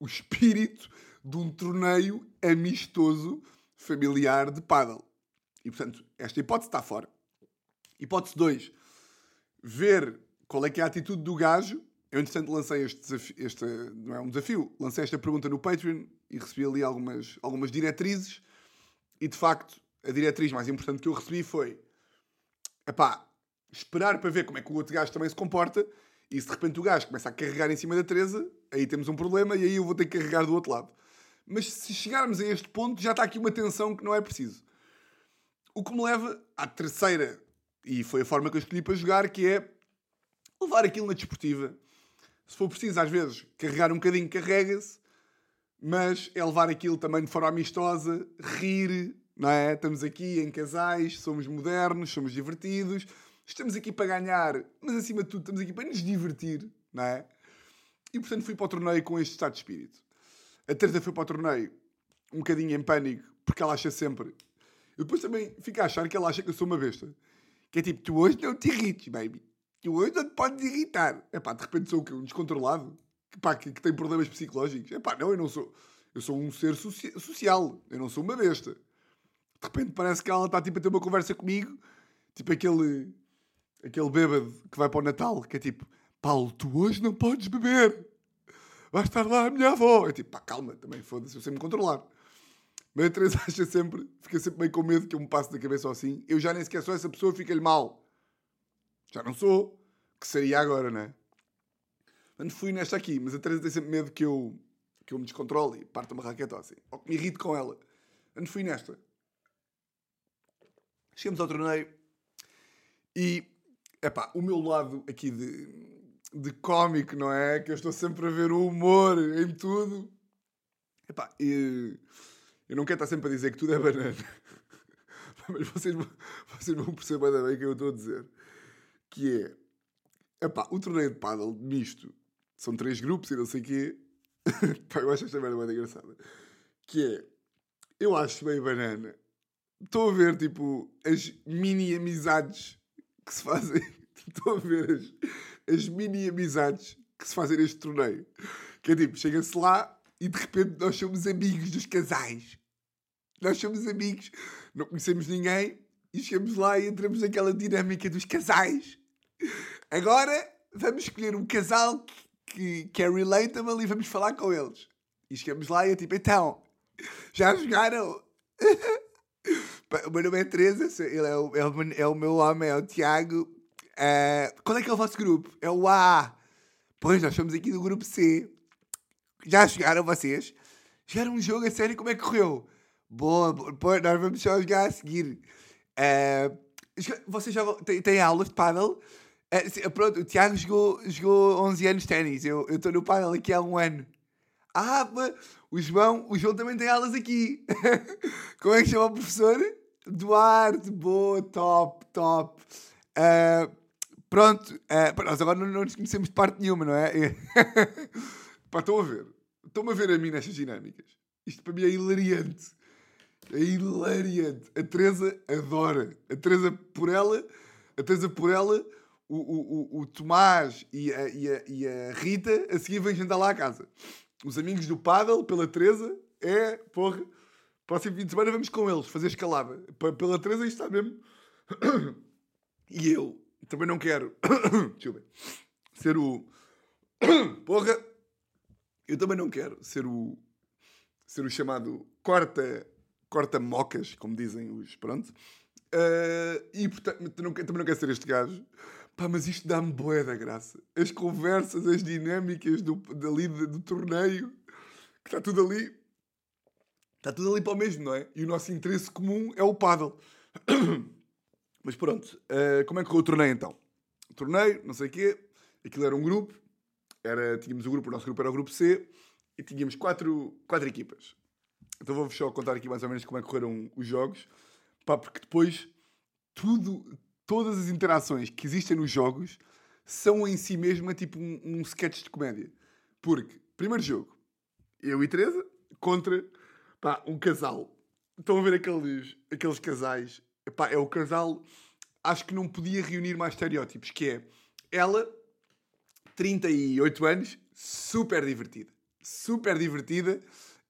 o espírito de um torneio amistoso familiar de paddle. E, portanto, esta hipótese está fora. Hipótese 2. Ver qual é que é a atitude do gajo eu, entretanto, lancei este desafio, este, não é um desafio, lancei esta pergunta no Patreon e recebi ali algumas, algumas diretrizes. E, de facto, a diretriz mais importante que eu recebi foi, epá, esperar para ver como é que o outro gajo também se comporta e se de repente o gajo começa a carregar em cima da Teresa, aí temos um problema e aí eu vou ter que carregar do outro lado. Mas se chegarmos a este ponto, já está aqui uma tensão que não é preciso. O que me leva à terceira, e foi a forma que eu escolhi para jogar, que é levar aquilo na desportiva se for preciso, às vezes, carregar um bocadinho, carrega-se, mas é levar aquilo também de forma amistosa, rir, não é? Estamos aqui em casais, somos modernos, somos divertidos, estamos aqui para ganhar, mas acima de tudo estamos aqui para nos divertir, não é? E portanto fui para o torneio com este estado de espírito. A Teresa foi para o torneio um bocadinho em pânico, porque ela acha sempre. Eu depois também fico a achar que ela acha que eu sou uma besta. Que é tipo, tu hoje não te irrites, baby hoje não te podes irritar. É pá, de repente sou o quê? Um descontrolado? Que, pá, que, que tem problemas psicológicos? É pá, não, eu não sou. Eu sou um ser socia social. Eu não sou uma besta. De repente parece que ela está tipo a ter uma conversa comigo. Tipo aquele. aquele bêbado que vai para o Natal, que é tipo, Paulo, tu hoje não podes beber. Vai estar lá a minha avó. É tipo, pá, calma, também foda-se, eu sei me controlar. Mas a Teresa *laughs* acha sempre, fica sempre meio com medo que eu me passe da cabeça assim. Eu já nem sequer sou essa pessoa, fica-lhe mal. Já não sou. Que seria agora, não é? Mas fui nesta aqui, mas a Teresa tem sempre medo que eu, que eu me descontrole e parta uma raqueta assim. Ou que me irrite com ela. Mas fui nesta. Chegamos ao torneio e, epá, o meu lado aqui de, de cómico, não é? Que eu estou sempre a ver o humor em tudo. Epá, e, eu não quero estar sempre a dizer que tudo é banana. *laughs* Mas vocês, vocês vão perceber bem o que eu estou a dizer. Que é, epá, o torneio de paddle misto são três grupos e não sei o quê. *laughs* Eu acho esta merda muito engraçada. Que é, eu acho bem banana. Estou a ver, tipo, as mini amizades que se fazem. *laughs* Estou a ver as, as mini amizades que se fazem neste torneio. Que é tipo, chega-se lá e de repente nós somos amigos dos casais. Nós somos amigos, não conhecemos ninguém e chegamos lá e entramos naquela dinâmica dos casais. Agora vamos escolher um casal que, que é relatable e vamos falar com eles. E chegamos lá e é tipo, então, já jogaram? *laughs* o meu nome é Teresa, ele é o, é o, é o meu homem, é o Tiago. Uh, qual é que é o vosso grupo? É o A. Pois, nós somos aqui do grupo C. Já jogaram vocês? Jogaram um jogo a sério, como é que correu? Boa, boa nós vamos só jogar a seguir. Uh, vocês já têm, têm aulas de paddle? Uh, pronto, o Tiago jogou, jogou 11 anos de ténis. Eu estou no paddle aqui há um ano. Ah, mas o João, o João também tem aulas aqui. *laughs* Como é que chama o professor? Duarte, boa, top, top. Uh, pronto, uh, nós agora não, não nos conhecemos de parte nenhuma, não é? *laughs* Pá, estão a ver. Estão-me a ver a mim nestas dinâmicas. Isto para mim é hilariante. É hilariante. A Teresa adora. A Teresa por ela, a Teresa por ela, o, o, o, o Tomás e a, e, a, e a Rita a seguir vêm jantar lá à casa. Os amigos do Paddle, pela Teresa, é, porra, próximo fim de semana vamos com eles fazer escalada. Pela Teresa isto está mesmo. *coughs* e eu também não quero, *coughs* ser o. *coughs* porra, eu também não quero ser o. ser o chamado corta corta-mocas, como dizem os. Pronto. Uh, e portanto, também não quero ser este gajo. Pá, mas isto dá-me boé da graça. As conversas, as dinâmicas do, dali, do, torneio, que está tudo ali. Está tudo ali para o mesmo, não é? E o nosso interesse comum é o paddle. *clears throat* mas pronto, uh, como é que correu o torneio então? O torneio, não sei o quê, aquilo era um grupo, era, tínhamos o grupo, o nosso grupo era o grupo C, e tínhamos quatro, quatro equipas. Então vou-vos só contar aqui mais ou menos como é que correram os jogos, pá, porque depois tudo, todas as interações que existem nos jogos são em si mesma tipo um, um sketch de comédia. Porque, primeiro jogo, eu e Teresa contra pá, um casal. Estão a ver aqueles, aqueles casais? Epá, é o casal, acho que não podia reunir mais estereótipos, que é ela, 38 anos, super divertida. Super divertida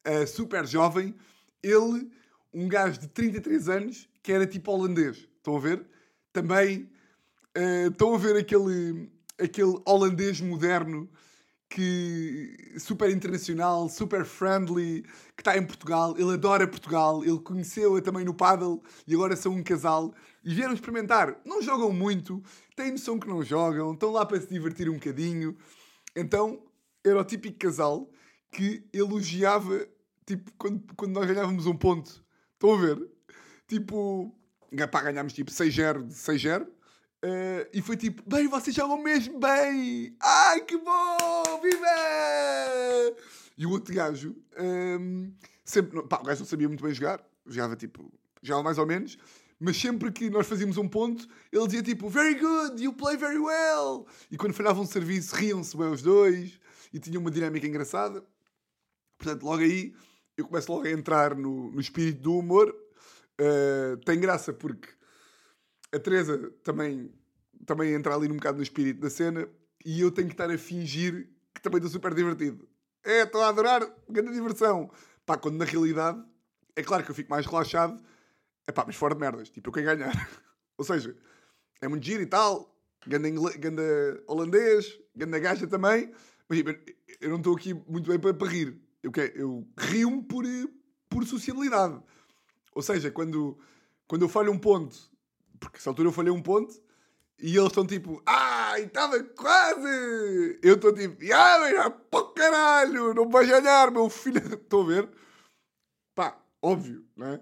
uh, super jovem, ele, um gajo de 33 anos, que era tipo holandês. Estão a ver? Também uh, estão a ver aquele, aquele holandês moderno que super internacional, super friendly, que está em Portugal. Ele adora Portugal, ele conheceu-a também no paddle e agora são um casal. E vieram experimentar. Não jogam muito, têm noção que não jogam, estão lá para se divertir um bocadinho. Então, era o típico casal que elogiava, tipo, quando, quando nós ganhávamos um ponto. Estão a ver? Tipo, pá, ganhámos tipo 6-0 de 6-0. Uh, e foi tipo, bem, vocês jogam mesmo bem! Ai, que bom! Viva! E o outro gajo, um, ehm, sempre, pá, o gajo não sabia muito bem jogar, jogava tipo, jogava mais ou menos, mas sempre que nós fazíamos um ponto, ele dizia tipo, very good, you play very well! E quando falhavam um serviço, riam-se bem os dois, e tinha uma dinâmica engraçada. Portanto, logo aí eu começo logo a entrar no, no espírito do humor. Uh, tem graça porque a Teresa também, também entra ali um bocado no espírito da cena e eu tenho que estar a fingir que também estou super divertido. É, estou a adorar, grande diversão. Pá, quando na realidade é claro que eu fico mais relaxado, é pá, mas fora de merdas, tipo eu quero ganhar. *laughs* Ou seja, é muito giro e tal, ganda, ingle... ganda holandês, ganda gaja também. Mas tipo, eu não estou aqui muito bem para, para rir. Eu, quero- eu rio-me por, eh, por sociabilidade. Ou seja, quando, quando eu falho um ponto, porque essa altura eu falhei um ponto, e eles estão tipo, ai, estava quase! Eu estou tipo, ah, pô caralho, não vais ganhar, meu filho. *laughs* Estou a ver? Pá, óbvio, não é?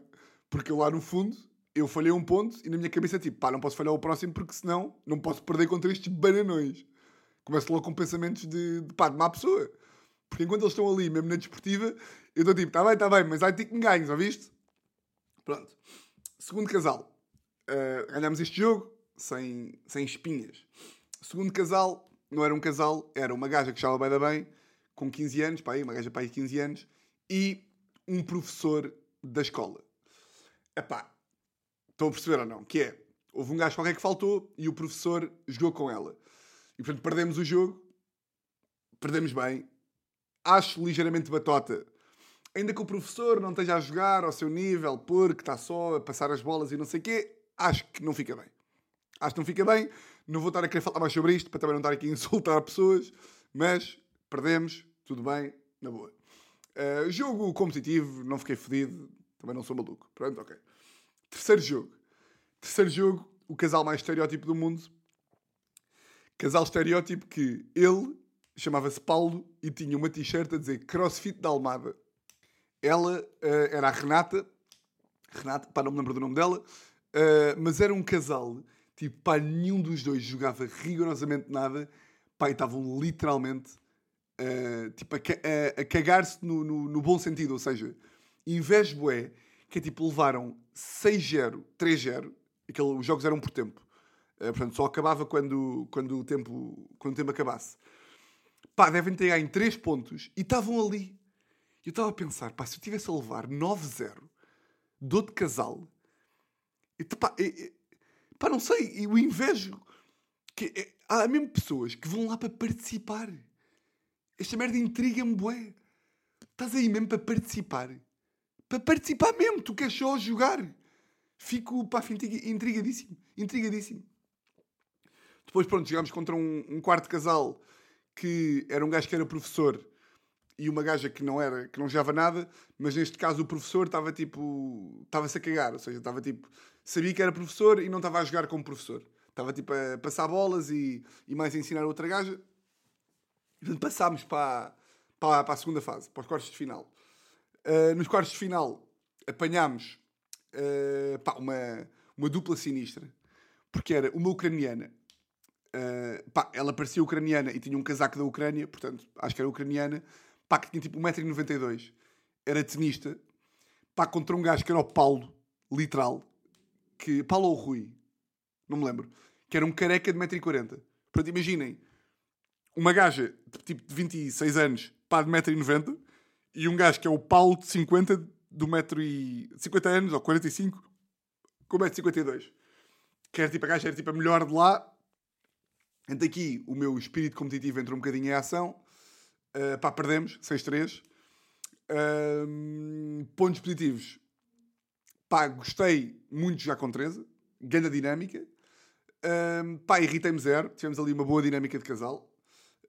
Porque lá no fundo, eu falhei um ponto e na minha cabeça é tipo, pá, não posso falhar o próximo porque senão não posso perder contra estes bananões. Começo logo com pensamentos de, de pá, de má pessoa. Porque enquanto eles estão ali, mesmo na desportiva, eu estou tipo, tá bem, tá bem, mas ai, tipo que me ganhos, ouviste? Pronto. Segundo casal. Uh, ganhámos este jogo sem, sem espinhas. Segundo casal, não era um casal, era uma gaja que estava bem da bem, com 15 anos, pá, aí, uma gaja para aí 15 anos, e um professor da escola. Epá, estão a perceber ou não? Que é, houve um gajo qualquer que faltou e o professor jogou com ela. E portanto perdemos o jogo, perdemos bem, acho ligeiramente batota. Ainda que o professor não esteja a jogar ao seu nível, porque está só a passar as bolas e não sei o quê, acho que não fica bem. Acho que não fica bem. Não vou estar a querer falar mais sobre isto, para também não estar aqui a insultar pessoas, mas perdemos, tudo bem, na boa. Uh, jogo competitivo, não fiquei fedido, também não sou maluco. Pronto, ok. Terceiro jogo. Terceiro jogo, o casal mais estereótipo do mundo. Casal estereótipo que ele chamava-se Paulo e tinha uma t-shirt a dizer CrossFit da Almada. Ela uh, era a Renata. Renata, pá, não me lembro do nome dela. Uh, mas era um casal, tipo, pá, nenhum dos dois jogava rigorosamente nada. Pá, e estavam literalmente uh, tipo, a, a- a cagar-se no, no, no bom sentido. Ou seja, invejo bué, que é tipo, levaram 6-0, 3-0. Aquele, os jogos eram por tempo. Portanto, só acabava quando, quando, o tempo, quando o tempo acabasse. Pá, devem ter ganho 3 pontos e estavam ali. Eu estava a pensar, pá, se eu tivesse a levar 9-0, dou de casal, e, pá, é- pá, não sei, e o invejo. Que é- há mesmo pessoas que vão lá para participar. Esta merda intriga-me, bué. Estás aí mesmo para participar. Para participar mesmo, tu queres só jogar. Fico, pá, intriga- intrigadíssimo. Intrigadíssimo. Depois, pronto, chegámos contra um, um quarto casal que era um gajo que era professor e uma gaja que não era, que não jogava nada, mas neste caso o professor estava tipo, estava-se a cagar, ou seja, estava tipo, sabia que era professor e não estava a jogar como professor. Estava tipo a passar bolas e, e mais a ensinar outra gaja. E passámos para, para, para a segunda fase, para os quartos de final. Uh, nos quartos de final apanhámos uh, pá, uma, uma dupla sinistra, porque era uma ucraniana Uh, pá, ela parecia ucraniana e tinha um casaco da Ucrânia, portanto, acho que era ucraniana, pá, que tinha tipo 1,92m, era tenista, pá, contra um gajo que era o Paulo, literal, que, Paulo ou Rui, não me lembro, que era um careca de 1,40m. Portanto, imaginem, uma gaja de, tipo de 26 anos, pá, de 1,90m, e um gajo que é o Paulo de 50, de 1,50m, 50 anos, ou 45, com 1,52m. Que era tipo, a gaja era tipo a melhor de lá, Entre aqui o meu espírito competitivo entrou um bocadinho em ação. Uh, pá, perdemos, 6-3. Um, pontos positivos. Pá, gostei muito jogar com 13. Grande dinâmica. Um, pá, irritei-me zero. Tivemos ali uma boa dinâmica de casal.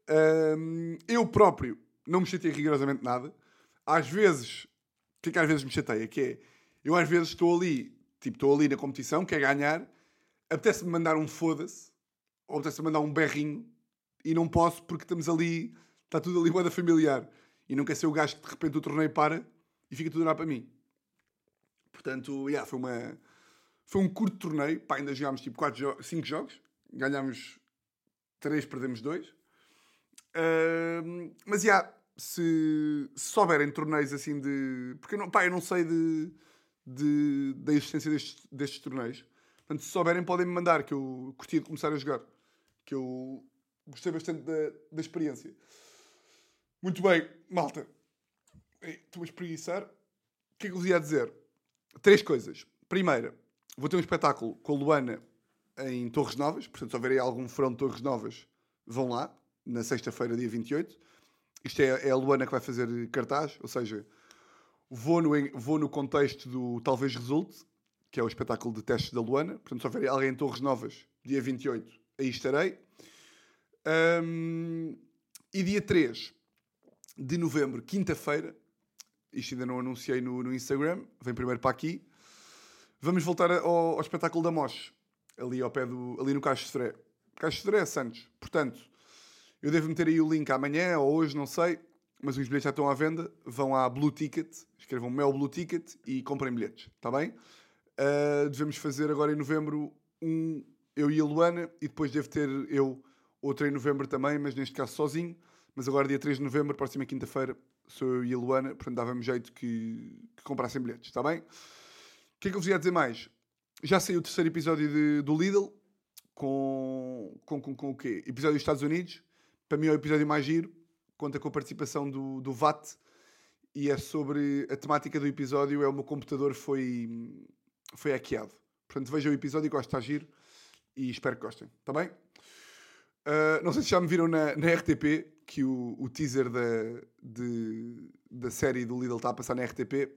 Um, eu próprio não me chateei rigorosamente nada. Às vezes, o que é que às vezes me chateia? Que é, eu às vezes estou ali, tipo, estou ali na competição, quer ganhar, apetece-me mandar um foda-se, ou apetece-me mandar um berrinho, e não posso porque estamos ali, está tudo ali moeda familiar. E não quer ser o gajo que de repente o torneio para e fica tudo a olhar para mim. Portanto, yeah, foi, uma, foi um curto torneio. Pá, ainda jogámos tipo 5 jo cinco jogos. Ganhámos 3, perdemos 2. mas, yeah, se, se souberem torneios assim de... Porque, eu não, pá, eu não sei de, de, da existência destes, destes torneios. Portanto, se souberem, podem-me mandar, que eu curtia de começar a jogar. Que eu gostei bastante da, da experiência. Muito bem, malta. Ei, Estou a espreguiçar. O que é que eu vos ia dizer? Três coisas. Primeira, vou ter um espetáculo com a Luana em Torres Novas. Portanto, se houver aí algum front de Torres Novas, vão lá. Na sexta-feira, dia 28. Isto é, é a Luana que vai fazer cartaz. Ou seja, vou no, vou no contexto do Talvez Resulte, que é o espetáculo de testes da Luana. Portanto, se houver alguém em Torres Novas, dia 28, aí estarei. Um, e dia 3 de novembro, quinta-feira, isto ainda não anunciei no, no, Instagram, vem primeiro para aqui. Vamos voltar ao, ao espetáculo da Mosh, ali ao pé do. ali no Caixo de Fré. Caixo de Fré é Santos. Portanto, eu devo meter aí o link amanhã ou hoje, não sei, mas os bilhetes já estão à venda. Vão à Blue Ticket, escrevam Mel Blue Ticket e comprem bilhetes, está bem? Uh, devemos fazer agora em novembro um eu e a Luana, e depois devo ter eu outra em novembro também, mas neste caso sozinho. Mas agora, dia 3 de novembro, próxima quinta-feira, sou eu e a Luana, portanto dava-me jeito que, que comprassem bilhetes, está bem? O que é que eu vos ia dizer mais? Já saiu o terceiro episódio de, do Lidl, com, com, com, com o quê? Episódio dos Estados Unidos. Para mim é o episódio mais giro, conta com a participação do, do VAT, e é sobre a temática do episódio, é o meu computador foi, foi hackeado. Portanto, vejam o episódio gosto de giro e espero que gostem, está bem? Uh, não sei se já me viram na, na RTP que o, o teaser da, de, da série do Lidl está a passar na RTP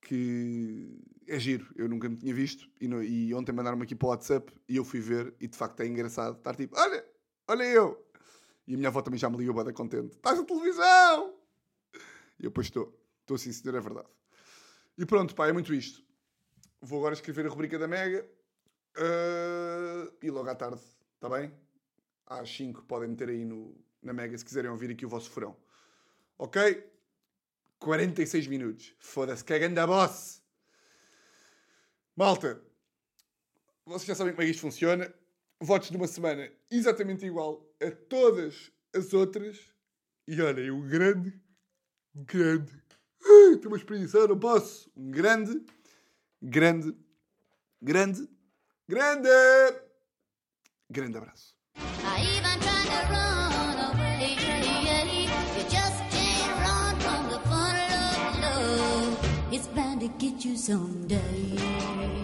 que é giro, eu nunca me tinha visto e, no, e ontem mandaram-me aqui para o WhatsApp e eu fui ver e de facto é engraçado estar tipo, olha, olha eu! E a minha avó também já me ligou bada contente estás na televisão! E eu depois estou, estou sim senhor, é verdade. E pronto pá, é muito isto. Vou agora escrever a rubrica da Mega uh, e logo à tarde, está bem? às 5 podem meter aí no, na Mega se quiserem ouvir aqui o vosso furão. Ok? 46 minutos. Foda-se, que é a boss! Malta, vocês já sabem como é que isto funciona. Votos de uma semana exatamente igual a todas as outras. E olhem, um grande, grande. Estou uma experiência, não posso. Um grande, grande, grande, grande, grande abraço. It's bound to get you someday.